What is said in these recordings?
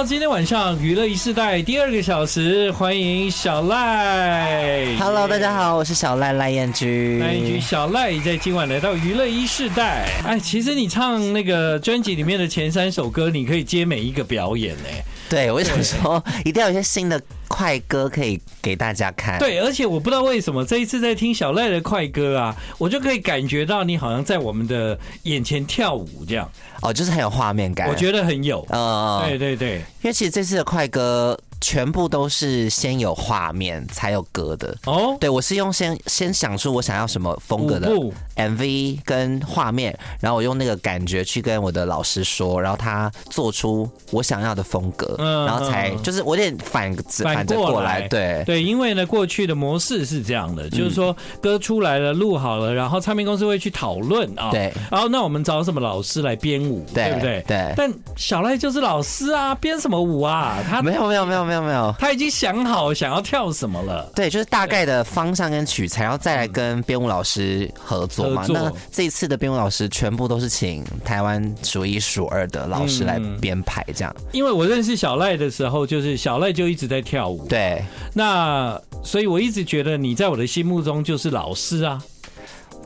好，今天晚上娱乐一世代第二个小时，欢迎小赖。Hello，大家好，我是小赖赖彦君。赖燕君，小赖在今晚来到娱乐一世代。哎，其实你唱那个专辑里面的前三首歌，你可以接每一个表演呢。对，我想说，一定要有一些新的。快歌可以给大家看，对，而且我不知道为什么这一次在听小赖的快歌啊，我就可以感觉到你好像在我们的眼前跳舞这样，哦，就是很有画面感，我觉得很有，嗯，对对对，因为其实这次的快歌。全部都是先有画面才有歌的哦。对，我是用先先想出我想要什么风格的 MV 跟画面，然后我用那个感觉去跟我的老师说，然后他做出我想要的风格，嗯然后才就是我有点反反着过来。对对，因为呢，过去的模式是这样的，就是说歌出来了，录好了，然后唱片公司会去讨论啊。对。然后那我们找什么老师来编舞，对不对？对。但小赖就是老师啊，编什么舞啊？他没有没有没有。没有没有，他已经想好想要跳什么了。对，就是大概的方向跟取材，然后再来跟编舞老师合作嘛。那这一次的编舞老师全部都是请台湾数一数二的老师来编排，这样。因为我认识小赖的时候，就是小赖就一直在跳舞。对，那所以我一直觉得你在我的心目中就是老师啊。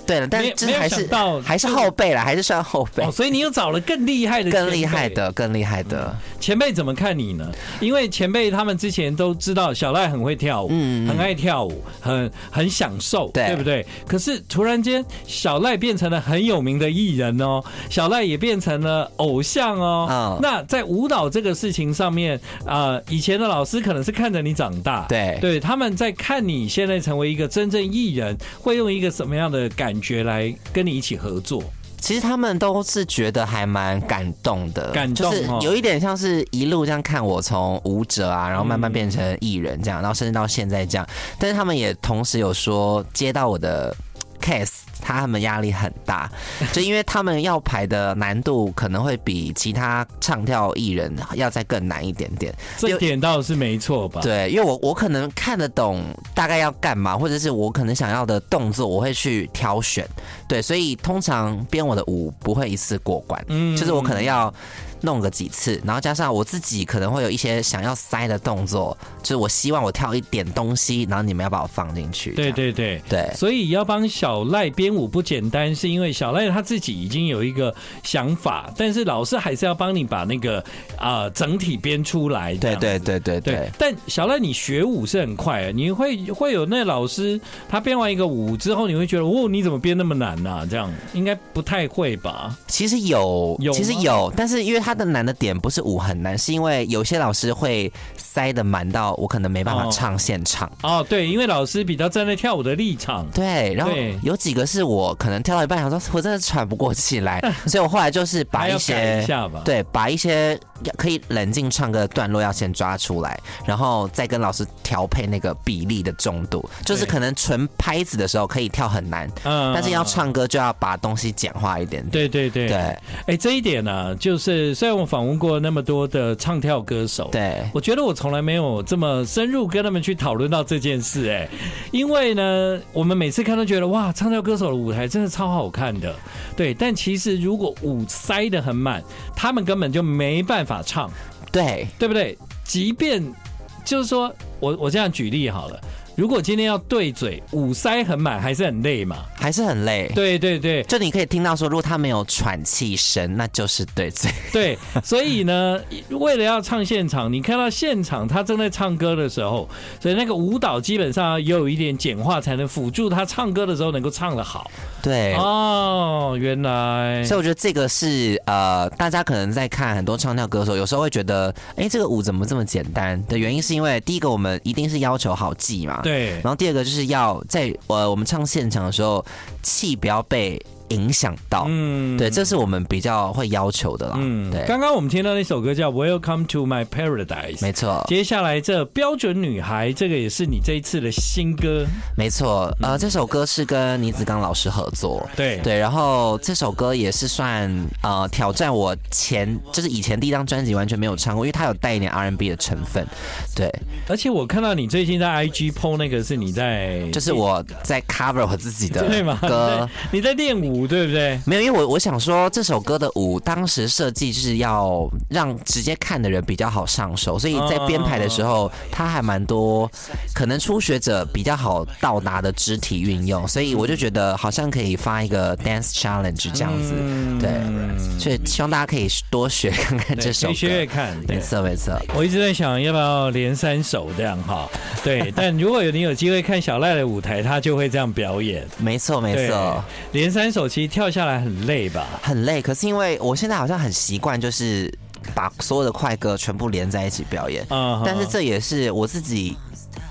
对了，但是还是到还是后辈了，还是算后辈。哦，所以你又找了更厉害的、更厉害的、更厉害的前辈怎么看你呢？因为前辈他们之前都知道小赖很会跳舞，嗯，很爱跳舞，很很享受，对，对不对？可是突然间，小赖变成了很有名的艺人哦，小赖也变成了偶像哦。哦，那在舞蹈这个事情上面啊，呃，以前的老师可能是看着你长大，对，对，他们在看你现在成为一个真正艺人，会用一个什么样的感觉来跟你一起合作？其实他们都是觉得还蛮感动的，感动，就是有一点像是一路这样看我从舞者啊，然后慢慢变成艺人这样，然后甚至到现在这样。但是他们也同时有说接到我的 case。他们压力很大，就因为他们要排的难度可能会比其他唱跳艺人要再更难一点点。这点倒是没错吧？对，因为我我可能看得懂大概要干嘛，或者是我可能想要的动作，我会去挑选。对，所以通常编我的舞不会一次过关，嗯，就是我可能要。弄个几次，然后加上我自己可能会有一些想要塞的动作，就是我希望我跳一点东西，然后你们要把我放进去。对对对对，所以要帮小赖编舞不简单，是因为小赖他自己已经有一个想法，但是老师还是要帮你把那个啊、呃、整体编出来。对对对对对，对。但小赖你学舞是很快啊，你会会有那老师他编完一个舞之后，你会觉得哦，你怎么编那么难呢、啊？这样应该不太会吧？其实有，有其实有，但是因为他。它的难的点不是舞很难，是因为有些老师会塞的满到我可能没办法唱现场。哦，哦，对，因为老师比较站在跳舞的立场。对，然后有几个是我可能跳到一半，想说我真的喘不过气来，所以我后来就是把一些一，对，把一些可以冷静唱歌的段落要先抓出来，然后再跟老师调配那个比例的重度，就是可能纯拍子的时候可以跳很难，嗯，但是要唱歌就要把东西简化一点点。对对对对，哎，这一点呢，啊，就是。虽然我访问过那么多的唱跳歌手，对，我觉得我从来没有这么深入跟他们去讨论到这件事，哎，因为呢，我们每次看都觉得哇，唱跳歌手的舞台真的超好看的，对，但其实如果舞塞得很满，他们根本就没办法唱，对，对不对？即便就是说我我这样举例好了。如果今天要对嘴，舞塞很满，还是很累嘛？还是很累。对对对，就你可以听到说，如果他没有喘气声，那就是对嘴。对，所以呢，为了要唱现场，你看到现场他正在唱歌的时候，所以那个舞蹈基本上也有一点简化，才能辅助他唱歌的时候能够唱得好。对哦，原来。所以我觉得这个是呃，大家可能在看很多唱跳歌手，有时候会觉得，哎，这个舞怎么这么简单？的原因是因为第一个，我们一定是要求好记嘛。对，然后第二个就是要在呃我们唱现场的时候，气不要被。影响到，嗯，对，这是我们比较会要求的啦。嗯，对。刚刚我们听到那首歌叫《Welcome to My Paradise》，没错。接下来这标准女孩，这个也是你这一次的新歌，没错。呃，这首歌是跟倪子刚老师合作，对对。然后这首歌也是算呃挑战我前就是以前第一张专辑完全没有唱过，因为它有带一点 R&B 的成分，对。而且我看到你最近在 IG PO 那个是你在，就是我在 cover 我自己的歌，对吗？你在练舞。舞，对不对？没有，因为我我想说这首歌的舞当时设计是要让直接看的人比较好上手，所以在编排的时候，它还蛮多可能初学者比较好到达的肢体运用，所以我就觉得好像可以发一个 dance challenge 这样子，对，所以希望大家可以多学看看这首歌，学学看，没错没错。我一直在想要不要连三首这样哈，对，但如果有你有机会看小赖的舞台，他就会这样表演，没错没错。连三首其实跳下来很累吧？很累，可是因为我现在好像很习惯，就是把所有的快歌全部连在一起表演，嗯，但是这也是我自己。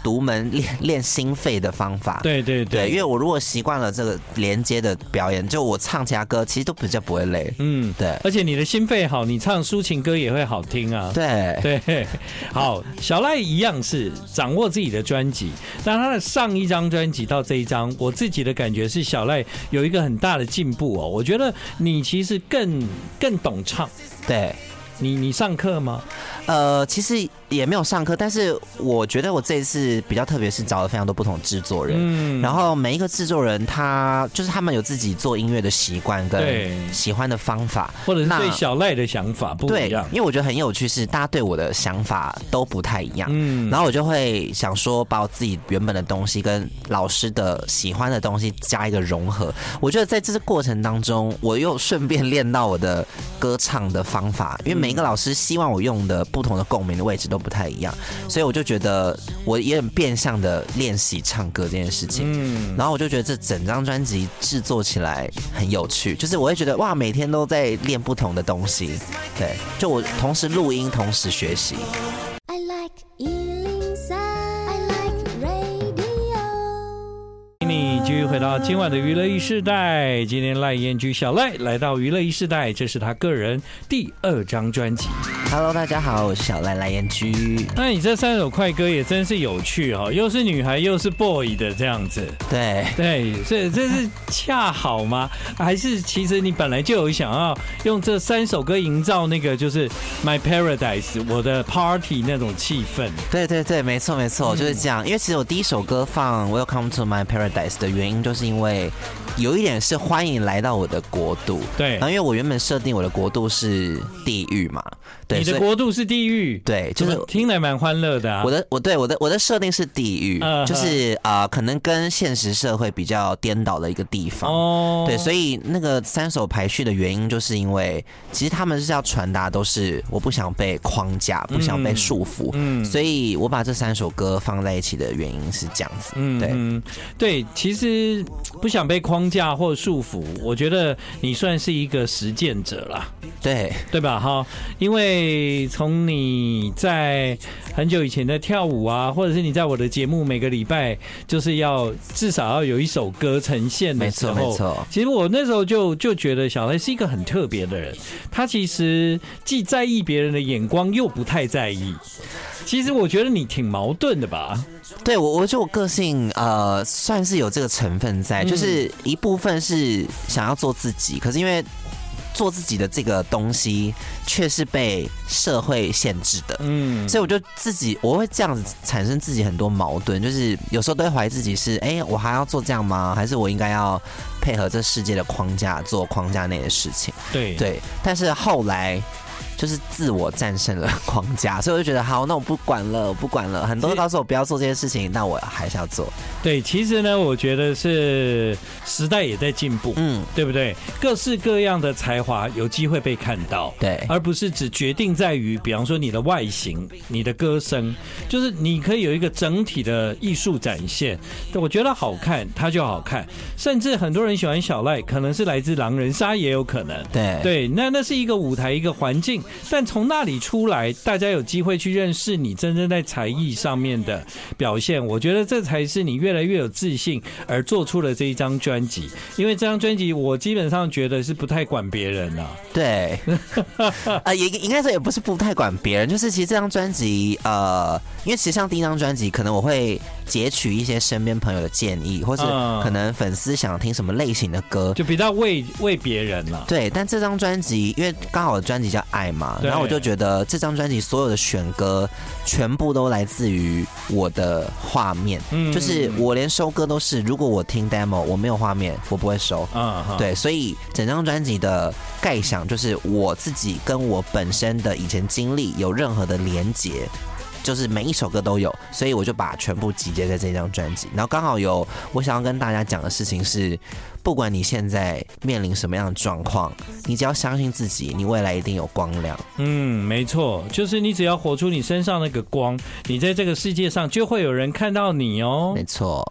独门练练心肺的方法，对对对，对，因为我如果习惯了这个连接的表演，就我唱其他歌其实都比较不会累，嗯，对，而且你的心肺好，你唱抒情歌也会好听啊，对。对，好，小赖一样是掌握自己的专辑，那他的上一张专辑到这一张，我自己的感觉是小赖有一个很大的进步哦，我觉得你其实更更懂唱，对，你你上课吗？呃，其实。也没有上课，但是我觉得我这一次比较特别，是找了非常多不同制作人，嗯，然后每一个制作人他就是他们有自己做音乐的习惯跟喜欢的方法，或者是对小赖的想法不一样。因为我觉得很有趣，是大家对我的想法都不太一样，嗯，然后我就会想说，把我自己原本的东西跟老师的喜欢的东西加一个融合。我觉得在这个过程当中，我又顺便练到我的歌唱的方法，因为每一个老师希望我用的不同的共鸣的位置都不太一样，所以我就觉得我也很变相的练习唱歌这件事情。嗯，然后我就觉得这整张专辑制作起来很有趣，就是我会觉得哇，每天都在练不同的东西。对，就我同时录音，同时学习。你继续回到今晚的娱乐一世代，今天赖燕居小赖来到娱乐一世代，这是他个人第二张专辑。Hello，大家好，我是小赖赖彦居。那你这三首快歌也真是有趣哦，又是女孩又是 boy 的这样子。对对，这这是恰好吗？还是其实你本来就有想要用这三首歌营造那个就是 My Paradise 我的 Party 那种气氛？对对对，没错没错，就是这样。因为其实我第一首歌放 Welcome to My Paradise 的原因。就是因为有一点是欢迎来到我的国度，对。然后因为我原本设定我的国度是地狱嘛，对。你的国度是地狱，对，就是听来蛮欢乐的啊。我的我对我的我的设定是地狱，就是啊，可能跟现实社会比较颠倒的一个地方。哦，对，所以那个三首排序的原因，就是因为其实他们是要传达都是我不想被框架，不想被束缚，嗯，所以我把这三首歌放在一起的原因是这样子，嗯，对，对，其实。不想被框架或束缚，我觉得你算是一个实践者啦，对对吧？哈，因为从你在很久以前的跳舞啊，或者是你在我的节目每个礼拜就是要至少要有一首歌呈现的时候，没错没错。其实我那时候就就觉得小黑是一个很特别的人，他其实既在意别人的眼光，又不太在意。其实我觉得你挺矛盾的吧？对，我我觉得我个性呃算是有这个成分在，就是一部分是想要做自己，可是因为做自己的这个东西却是被社会限制的，嗯，所以我就自己我会这样子产生自己很多矛盾，就是有时候都会怀疑自己是，哎，我还要做这样吗？还是我应该要配合这世界的框架做框架内的事情？对对，但是后来。就是自我战胜了框架，所以我就觉得好，那我不管了，我不管了。很多人告诉我不要做这些事情，那我还是要做。对，其实呢，我觉得是时代也在进步，嗯，对不对？各式各样的才华有机会被看到，对，而不是只决定在于，比方说你的外形、你的歌声，就是你可以有一个整体的艺术展现。我觉得好看，它就好看。甚至很多人喜欢小赖，可能是来自狼人杀，也有可能。对对，那那是一个舞台，一个环境。但从那里出来，大家有机会去认识你真正在才艺上面的表现，我觉得这才是你越来越有自信而做出了这一张专辑。因为这张专辑，我基本上觉得是不太管别人了。对，呃，也应该说也不是不太管别人，就是其实这张专辑，呃，因为其实像第一张专辑，可能我会截取一些身边朋友的建议，或是可能粉丝想听什么类型的歌，就比较为为别人了。对，但这张专辑，因为刚好的专辑叫爱。嘛，然后我就觉得这张专辑所有的选歌全部都来自于我的画面，就是我连收歌都是，如果我听 demo 我没有画面，我不会收。嗯，对，所以整张专辑的概想就是我自己跟我本身的以前经历有任何的连结。就是每一首歌都有，所以我就把全部集结在这张专辑。然后刚好有我想要跟大家讲的事情是，不管你现在面临什么样的状况，你只要相信自己，你未来一定有光亮。嗯，没错，就是你只要活出你身上那个光，你在这个世界上就会有人看到你哦。没错。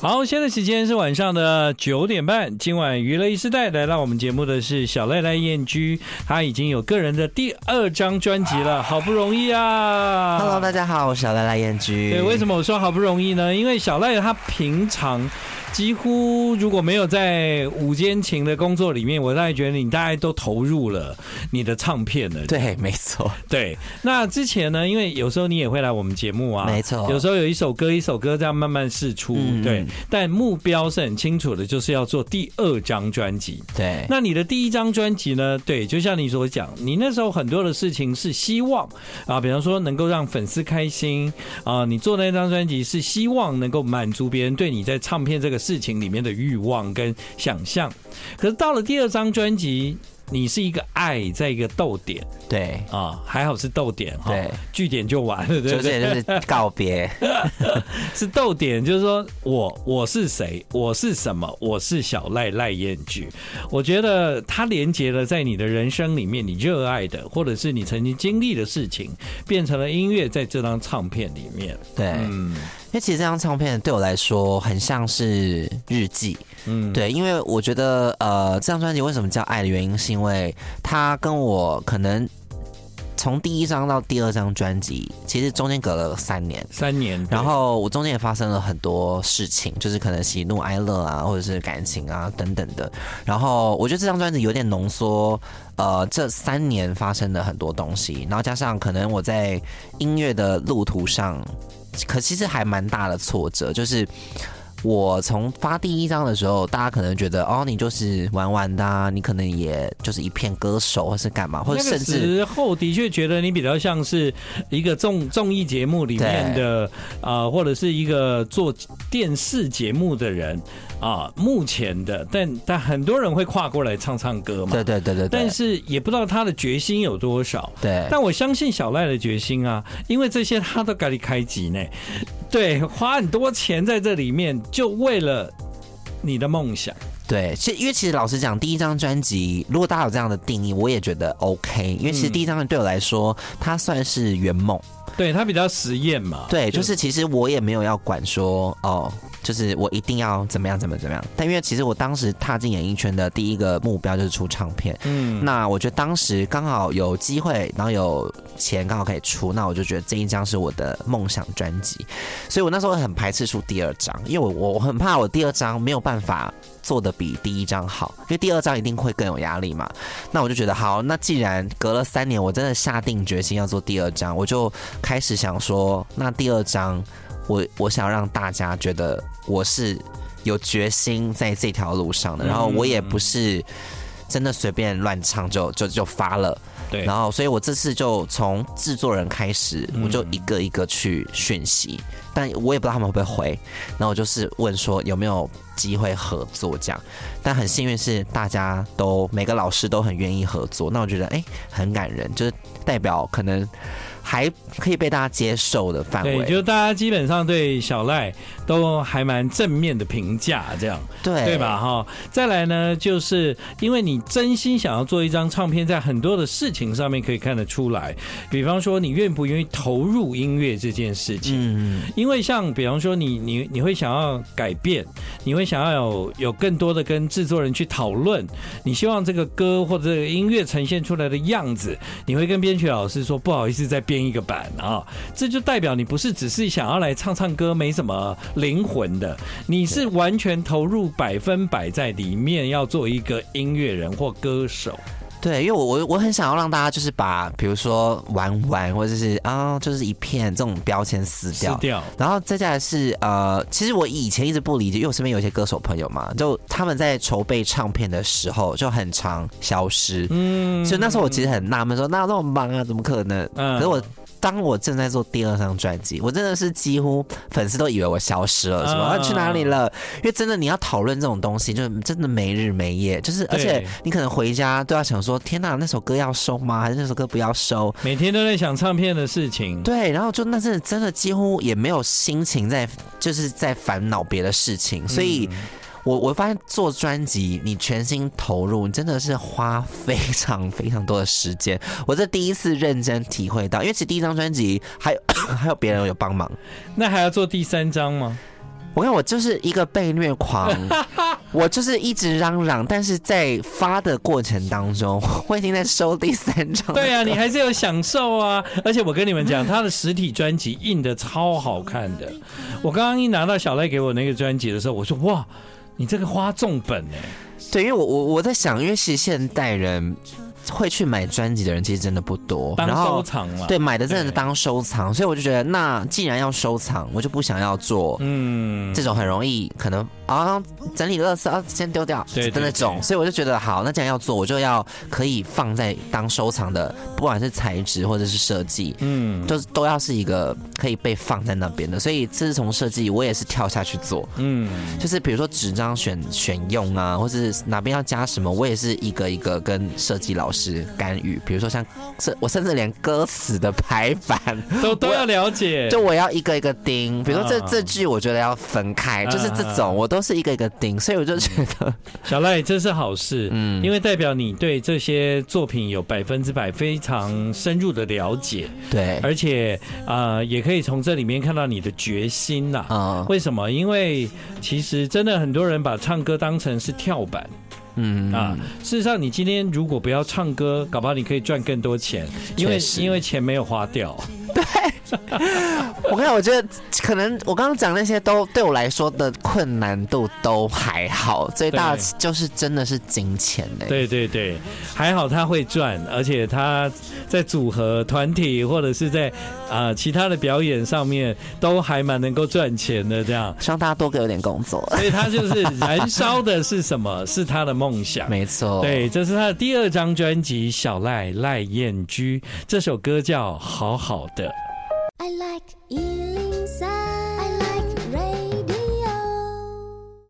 好，现在时间是晚上的九点半。今晚娱乐一时代来到我们节目的是小赖赖燕居，他已经有个人的第二张专辑了，好不容易啊！Hello，大家好，我是小赖赖燕居。对，为什么我说好不容易呢？因为小赖他平常。几乎如果没有在午间情的工作里面，我大概觉得你大概都投入了你的唱片了。对，没错。对，那之前呢，因为有时候你也会来我们节目啊，没错。有时候有一首歌一首歌这样慢慢试出，嗯、对。但目标是很清楚的，就是要做第二张专辑。对。那你的第一张专辑呢？对，就像你所讲，你那时候很多的事情是希望啊，比方说能够让粉丝开心啊，你做那张专辑是希望能够满足别人对你在唱片这个。事情里面的欲望跟想象，可是到了第二张专辑。你是一个爱，在一个逗点，对啊，还好是逗点哈，对，句点就完了，对不对？就是告别，是逗点，就是说我我是谁，我是什么，我是小赖赖燕菊。我觉得它连接了在你的人生里面，你热爱的，或者是你曾经经历的事情，变成了音乐，在这张唱片里面。对，嗯，因为其实这张唱片对我来说很像是日记，嗯，对，因为我觉得呃，这张专辑为什么叫爱的原因是。因为它跟我可能从第一张到第二张专辑，其实中间隔了三年，三年。然后我中间也发生了很多事情，就是可能喜怒哀乐啊，或者是感情啊等等的。然后我觉得这张专辑有点浓缩，呃，这三年发生的很多东西，然后加上可能我在音乐的路途上，可其实还蛮大的挫折，就是。我从发第一张的时候，大家可能觉得哦，你就是玩玩的，啊，你可能也就是一片歌手，或是干嘛，或者甚至时候的确觉得你比较像是一个综综艺节目里面的啊，呃，或者是一个做电视节目的人啊，目前的，但但很多人会跨过来唱唱歌嘛，对对对对，但是也不知道他的决心有多少，对，但我相信小赖的决心啊，因为这些他都给你开机呢。对，花很多钱在这里面，就为了你的梦想。对，其实因为其实老实讲，第一张专辑，如果大家有这样的定义，我也觉得 OK。因为其实第一张对我来说，它算是圆梦。对，他比较实验嘛。对，就是其实我也没有要管说哦。就是我一定要怎么样怎么怎么样，但因为其实我当时踏进演艺圈的第一个目标就是出唱片，嗯，那我觉得当时刚好有机会，然后有钱刚好可以出，那我就觉得这一张是我的梦想专辑，所以我那时候很排斥出第二张，因为我我很怕我第二张没有办法做的比第一张好，因为第二张一定会更有压力嘛。那我就觉得好，那既然隔了三年，我真的下定决心要做第二张，我就开始想说，那第二章。我我想让大家觉得我是有决心在这条路上的，然后我也不是真的随便乱唱就就就发了，对，然后所以我这次就从制作人开始，我就一个一个去讯息，但我也不知道他们会不会回，然后我就是问说有没有机会合作这样，但很幸运是大家都每个老师都很愿意合作，那我觉得哎很感人，就是代表可能。还可以被大家接受的范围，对，就大家基本上对小赖都还蛮正面的评价，这样对对吧？哈，再来呢，就是因为你真心想要做一张唱片，在很多的事情上面可以看得出来，比方说你愿不愿意投入音乐这件事情，嗯，因为像比方说你你你会想要改变，你会想要有有更多的跟制作人去讨论，你希望这个歌或者这个音乐呈现出来的样子，你会跟编曲老师说不好意思再编。一个版啊，这就代表你不是只是想要来唱唱歌，没什么灵魂的，你是完全投入百分百在里面，要做一个音乐人或歌手。对，因为我我我很想要让大家就是把比如说玩玩或者是啊、哦、就是一片这种标签撕掉，撕掉。然后再下来是呃，其实我以前一直不理解，因为我身边有一些歌手朋友嘛，就他们在筹备唱片的时候就很常消失，嗯，所以那时候我其实很纳闷，说哪有那么忙啊，怎么可能？嗯，可是我。当我正在做第二张专辑，我真的是几乎粉丝都以为我消失了，什么、啊、去哪里了？因为真的你要讨论这种东西，就是真的没日没夜，就是而且你可能回家都要想说：天哪，那首歌要收吗？还是那首歌不要收？每天都在想唱片的事情。对，然后就那阵子真的几乎也没有心情在，就是在烦恼别的事情，所以。嗯我我发现做专辑，你全心投入，你真的是花非常非常多的时间。我这第一次认真体会到，因为其实第一张专辑还有 还有别人有帮忙，那还要做第三张吗？我看我就是一个被虐狂，我就是一直嚷嚷，但是在发的过程当中，我已经在收第三张。对啊，你还是有享受啊！而且我跟你们讲，他的实体专辑印的超好看的。我刚刚一拿到小赖给我那个专辑的时候，我说哇。你这个花重本哎，对，因为我我我在想，因为其实现代人会去买专辑的人其实真的不多，当收藏了，对，买的真的是当收藏，所以我就觉得，那既然要收藏，我就不想要做嗯。这种很容易可能。啊，整理垃圾啊，先丢掉的那种，所以我就觉得好，那既然要做，我就要可以放在当收藏的，不管是材质或者是设计，嗯，都都要是一个可以被放在那边的。所以自从设计，我也是跳下去做，嗯，就是比如说纸张选选用啊，或者是哪边要加什么，我也是一个一个跟设计老师干预。比如说像这，我甚至连歌词的排版都 都要了解，就我要一个一个盯。比如说这这句，我觉得要分开，就是这种我都。是一个一个盯，所以我就觉得 小赖这是好事，嗯，因为代表你对这些作品有百分之百非常深入的了解，对，而且啊、呃，也可以从这里面看到你的决心呐。啊，为什么？因为其实真的很多人把唱歌当成是跳板，嗯啊，事实上你今天如果不要唱歌，搞不好你可以赚更多钱，因为因为钱没有花掉。对，我看，我觉得可能我刚刚讲那些都对我来说的困难度都还好，最大就是真的是金钱嘞。对对对，还好他会赚，而且他在组合团体或者是在啊、呃、其他的表演上面都还蛮能够赚钱的。这样，希望大家多给我点工作。所以他就是燃烧的是什么？是他的梦想。没错，对，这是他的第二张专辑《小赖赖燕居》，这首歌叫《好好的》。I like 103, I like radio。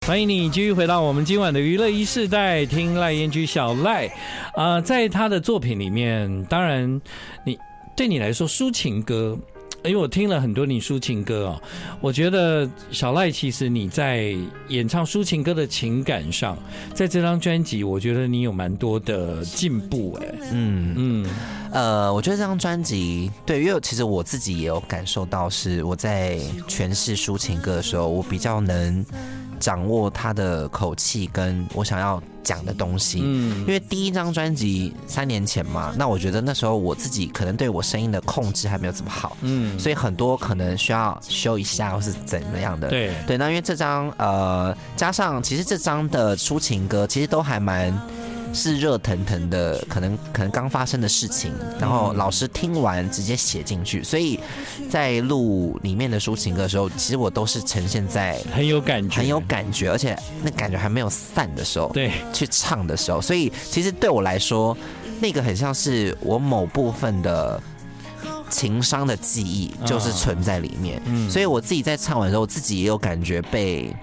欢迎你继续回到我们今晚的娱乐一世代，听赖彦居小赖啊、呃，在他的作品里面，当然你对你来说抒情歌。因为我听了很多你抒情歌哦，我觉得小赖其实你在演唱抒情歌的情感上，在这张专辑，我觉得你有蛮多的进步哎。嗯嗯，呃，我觉得这张专辑，对，因为其实我自己也有感受到，是我在诠释抒情歌的时候，我比较能。掌握他的口气跟我想要讲的东西，嗯，因为第一张专辑三年前嘛，那我觉得那时候我自己可能对我声音的控制还没有这么好，嗯，所以很多可能需要修一下或是怎么样的，对对。那因为这张呃，加上其实这张的抒情歌其实都还蛮。是热腾腾的，可能可能刚发生的事情，然后老师听完直接写进去，所以在录里面的抒情歌的时候，其实我都是呈现在很有感觉、很有感觉，而且那感觉还没有散的时候，对，去唱的时候，所以其实对我来说，那个很像是我某部分的情商的记忆，就是存在里面，所以我自己在唱完的时候，我自己也有感觉被。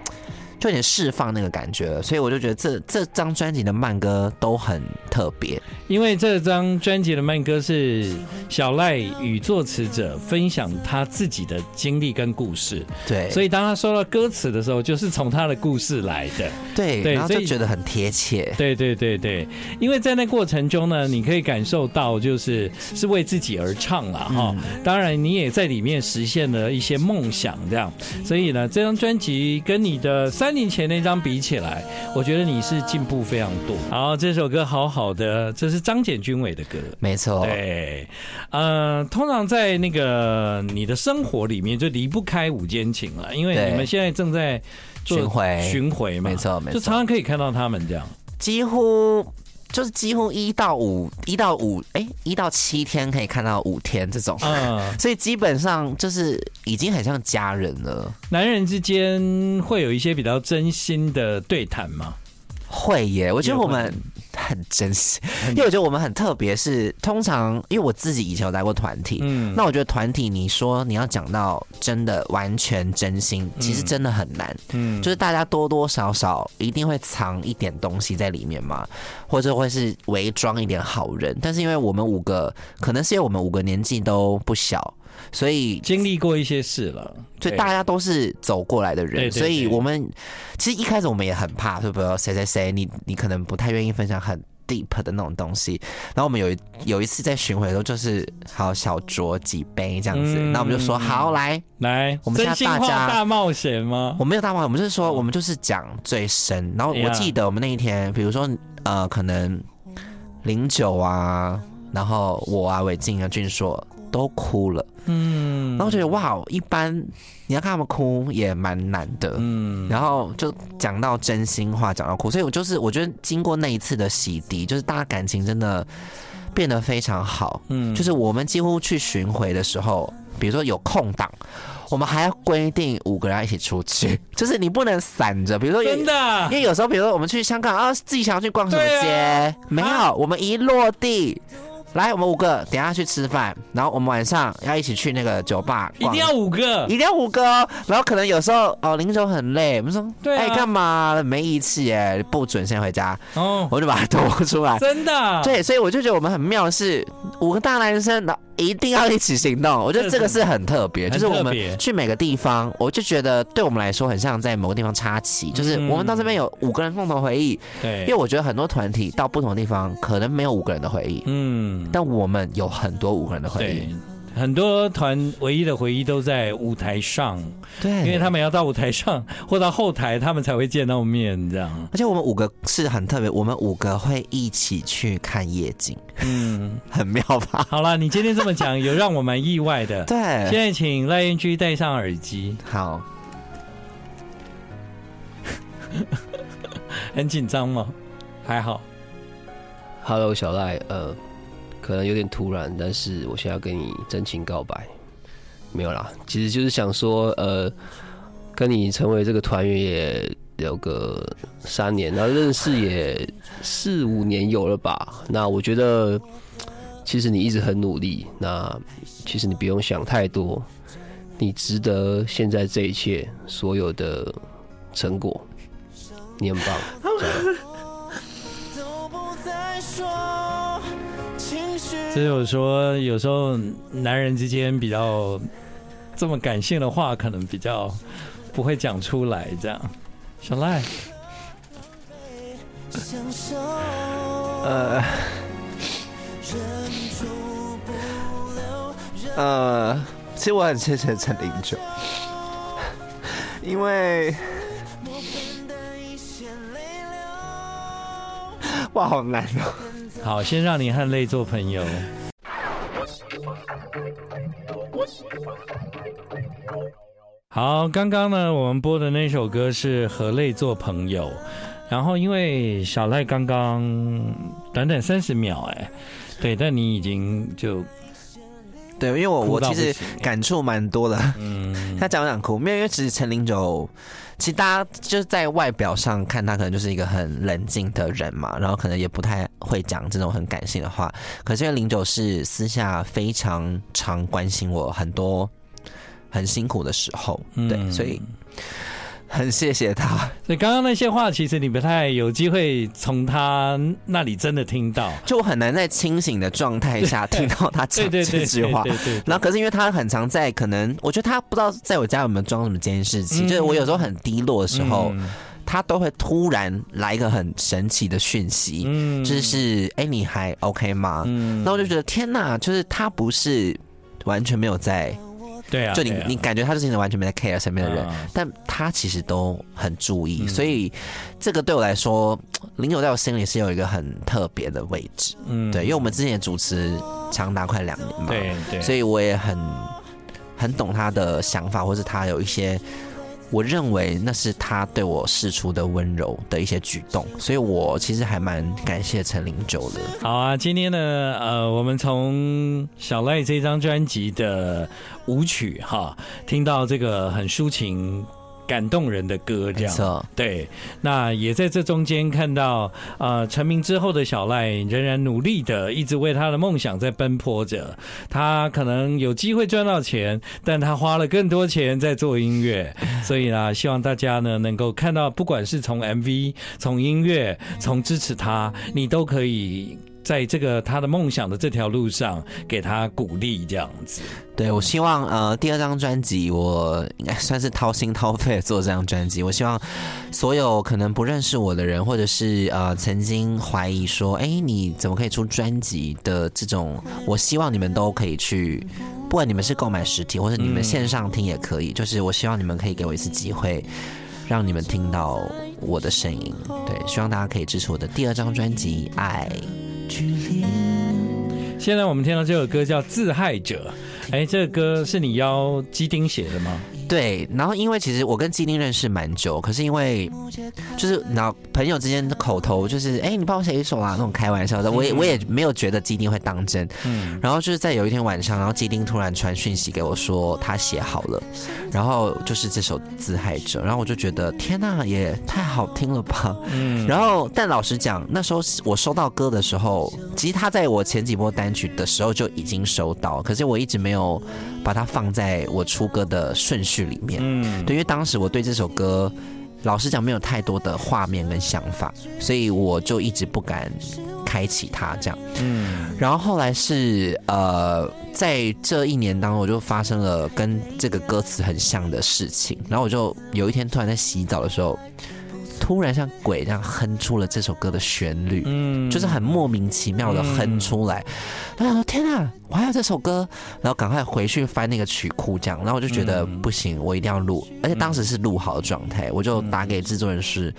就有点释放那个感觉了，所以我就觉得这这张专辑的慢歌都很特别，因为这张专辑的慢歌是小赖与作词者分享他自己的经历跟故事，对，所以当他说到歌词的时候，就是从他的故事来的，对，对，然后就觉得很贴切，对对对对，因为在那过程中呢，你可以感受到就是是为自己而唱了哈，当然你也在里面实现了一些梦想，这样，所以呢，这张专辑跟你的三。年前那张比起来，我觉得你是进步非常多。好，这首歌好好的，这是张简君伟的歌，没错。对，呃，通常在那个你的生活里面就离不开五间情了，因为你们现在正在做巡回，巡回嘛，没错，没错，就常常可以看到他们这样，几乎。就是几乎一到五，一到五，哎，一到七天可以看到五天这种，嗯，所以基本上就是已经很像家人了。男人之间会有一些比较真心的对谈吗？会耶，我觉得我们很真实，因为我觉得我们很特别。是通常，因为我自己以前有来过团体，嗯，那我觉得团体，你说你要讲到真的完全真心，其实真的很难，嗯，就是大家多多少少一定会藏一点东西在里面嘛，或者会是伪装一点好人。但是因为我们五个，可能是因为我们五个年纪都不小。所以经历过一些事了，所以大家都是走过来的人，所以我们其实一开始我们也很怕，是不是？谁谁谁，你你可能不太愿意分享很 deep 的那种东西。然后我们有有一次在巡回的时候，就是好小酌几杯这样子，那、嗯、我们就说好来来，我们现在大家大冒险吗？我没有大冒险，我们就是说我们就是讲最深。然后我记得我们那一天，比如说呃，可能零九啊，然后我啊，伟静啊，俊硕。都哭了，嗯，然后我觉得哇，一般你要看他们哭也蛮难的，嗯，然后就讲到真心话，讲到哭，所以我就是我觉得经过那一次的洗涤，就是大家感情真的变得非常好，嗯，就是我们几乎去巡回的时候，比如说有空档，我们还要规定五个人一起出去，就是你不能散着，比如说真的，因为有时候比如说我们去香港啊，自己想要去逛什么街，啊、没有，啊、我们一落地。来，我们五个等下去吃饭，然后我们晚上要一起去那个酒吧。一定要五个，一定要五个哦。然后可能有时候哦，林总很累，我们说，对、啊，哎，干嘛没义气耶？不准先回家。哦，我就把它拖出来。真的。对，所以我就觉得我们很妙是，是五个大男生的。一定要一起行动，我觉得这个是很特别，就是我们去每个地方，我就觉得对我们来说很像在某个地方插旗，就是我们到这边有五个人共同回忆，对，因为我觉得很多团体到不同的地方可能没有五个人的回忆，嗯，但我们有很多五个人的回忆。很多团唯一的回忆都在舞台上，对，因为他们要到舞台上或到后台，他们才会见到面，这样。而且我们五个是很特别，我们五个会一起去看夜景，嗯，很妙吧？好了，你今天这么讲，有让我蛮意外的。对，现在请赖彦居戴上耳机。好，很紧张吗？还好。Hello，小赖，呃。可能有点突然，但是我现在要跟你真情告白，没有啦，其实就是想说，呃，跟你成为这个团员也有个三年，然后认识也四五年有了吧？那我觉得，其实你一直很努力，那其实你不用想太多，你值得现在这一切所有的成果，你很棒，所以我说，有时候男人之间比较这么感性的话，可能比较不会讲出来。这样，小赖，呃，呃，其实我很谢谢陈零九，因为，哇，好难哦。好，先让你和泪做朋友。好，刚刚呢，我们播的那首歌是《和泪做朋友》，然后因为小赖刚刚短短三十秒，哎，对，但你已经就对，因为我我其实感触蛮多的，嗯，他讲讲哭，没有，因为其实陈零九。其实大家就是在外表上看他，可能就是一个很冷静的人嘛，然后可能也不太会讲这种很感性的话。可是因为零九是私下非常常关心我很多很辛苦的时候，对，所以。很谢谢他。所以刚刚那些话，其实你不太有机会从他那里真的听到，就我很难在清醒的状态下 听到他讲这句话。然后可是因为他很常在，可能我觉得他不知道在我家有没有装什么监视器，就是我有时候很低落的时候，他都会突然来一个很神奇的讯息，嗯就是哎，你还 OK 吗？嗯那我就觉得天哪，就是他不是完全没有在。对啊，就你你感觉他就是完全没在 care 身边的人，但他其实都很注意，所以这个对我来说，林九在我心里是有一个很特别的位置。嗯，对，因为我们之前也主持长达快两年嘛，对对，所以我也很很懂他的想法，或是他有一些我认为那是他对我示出的温柔的一些举动，所以我其实还蛮感谢陈零九的。好啊，今天呢，呃，我们从小赖这张专辑的舞曲哈，听到这个很抒情。感动人的歌，这样对。那也在这中间看到，呃，成名之后的小赖仍然努力的，一直为他的梦想在奔波着。他可能有机会赚到钱，但他花了更多钱在做音乐。所以呢，希望大家呢能够看到，不管是从 MV、从音乐、从支持他，你都可以。在这个他的梦想的这条路上，给他鼓励，这样子。对，我希望呃，第二张专辑我应该算是掏心掏肺做这张专辑。我希望所有可能不认识我的人，或者是呃曾经怀疑说，哎，你怎么可以出专辑的这种，我希望你们都可以去，不管你们是购买实体，或者你们线上听也可以。就是我希望你们可以给我一次机会，让你们听到我的声音。对，希望大家可以支持我的第二张专辑《爱》。距离现在我们听到这首歌叫《自害者》，哎，这个歌是你邀基丁写的吗？对，然后因为其实我跟基丁认识蛮久，可是因为就是然后朋友之间的口头就是，哎，你帮我写一首啊，那种开玩笑的，我也我也没有觉得基丁会当真。嗯，然后就是在有一天晚上，然后基丁突然传讯息给我说他写好了，然后就是这首《自害者》，然后我就觉得天呐，也太好听了吧。嗯，然后但老实讲，那时候我收到歌的时候，其实他在我前几波单曲的时候就已经收到，可是我一直没有把它放在我出歌的顺序里面，嗯，对，因为当时我对这首歌，老实讲没有太多的画面跟想法，所以我就一直不敢开启它这样，嗯，然后后来是呃，在这一年当中，我就发生了跟这个歌词很像的事情，然后我就有一天突然在洗澡的时候。突然像鬼这样哼出了这首歌的旋律，嗯，就是很莫名其妙的哼出来。然后我说：“天哪，我还有这首歌！”然后赶快回去翻那个曲库，这样。然后我就觉得不行，我一定要录，而且当时是录好的状态，我就打给制作人是。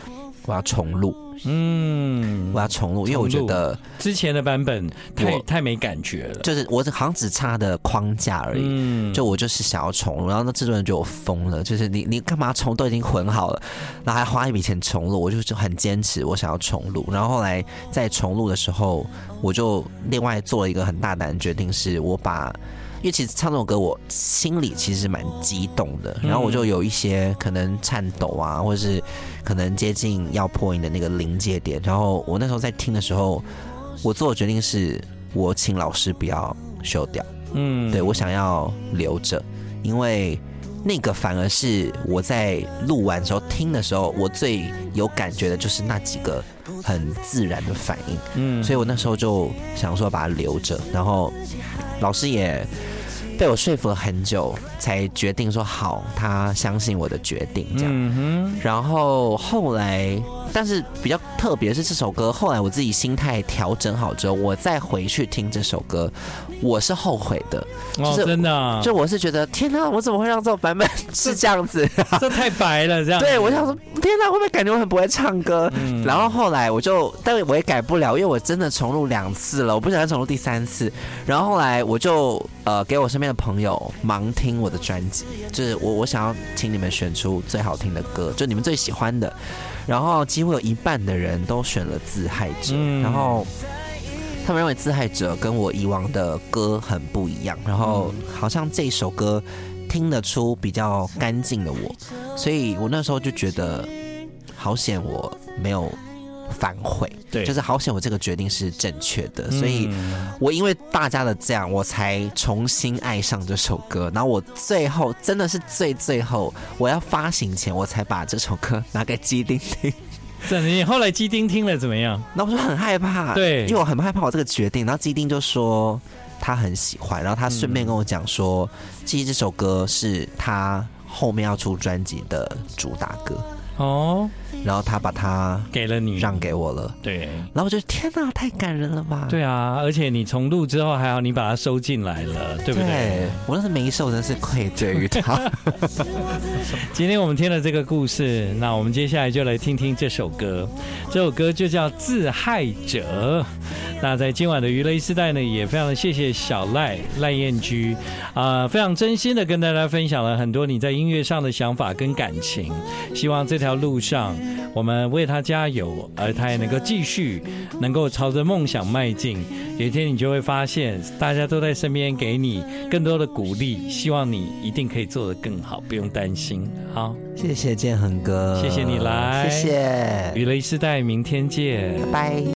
我要重录，嗯，我要重录，因为我觉得之前的版本太太没感觉了，就是我好像只差的框架而已，嗯，就我就是想要重录，然后那制作人觉得我疯了，就是你你干嘛重都已经混好了，然后还花一笔钱重录，我就就很坚持我想要重录，然后后来在重录的时候，我就另外做了一个很大胆的决定，是我把。因为其实唱这首歌，我心里其实蛮激动的，然后我就有一些可能颤抖啊，或者是可能接近要破音的那个临界点。然后我那时候在听的时候，我做的决定是我请老师不要修掉，嗯，对，我想要留着，因为那个反而是我在录完的时候听的时候，我最有感觉的就是那几个很自然的反应，嗯，所以我那时候就想说把它留着，然后老师也。被我说服了很久，才决定说好，他相信我的决定这样。嗯、然后后来，但是比较特别是这首歌，后来我自己心态调整好之后，我再回去听这首歌，我是后悔的。就是、哦，真的、啊，就我是觉得天哪，我怎么会让这种版本是这样子？这，这太白了，这样。对，我想说天哪，会不会感觉我很不会唱歌？嗯、然后后来我就，但我也改不了，因为我真的重录两次了，我不想再重录第三次。然后后来我就呃给我身边。的朋友盲听我的专辑，就是我我想要请你们选出最好听的歌，就你们最喜欢的。然后几乎有一半的人都选了《自害者》，嗯，然后他们认为《自害者》跟我以往的歌很不一样，然后好像这首歌听得出比较干净的我，所以我那时候就觉得好险我没有。反悔，对，就是好险我这个决定是正确的，所以我因为大家的这样，我才重新爱上这首歌。然后我最后真的是最最后，我要发行前，我才把这首歌拿给基丁听。这你后来基丁听了怎么样？那我就很害怕，对，因为我很害怕我这个决定。然后基丁就说他很喜欢，然后他顺便跟我讲说，其实这首歌是他后面要出专辑的主打歌。哦，然后他把他给了你，让给我了。对，然后我就天哪，太感人了吧？对啊，而且你重录之后还好，你把它收进来了，对不对？对，我那是没收，真是愧对于他。今天我们听了这个故事，那我们接下来就来听听这首歌。这首歌就叫《自害者》。那在今晚的娱乐时代呢，也非常的谢谢小赖赖燕居啊、呃，非常真心的跟大家分享了很多你在音乐上的想法跟感情。希望这条路上，我们为他加油，而他也能够继续能够朝着梦想迈进。有一天你就会发现，大家都在身边给你更多的鼓励。希望你一定可以做得更好，不用担心。好，谢谢建恒哥，谢谢你来，谢谢。雨雷时代，明天见，拜拜。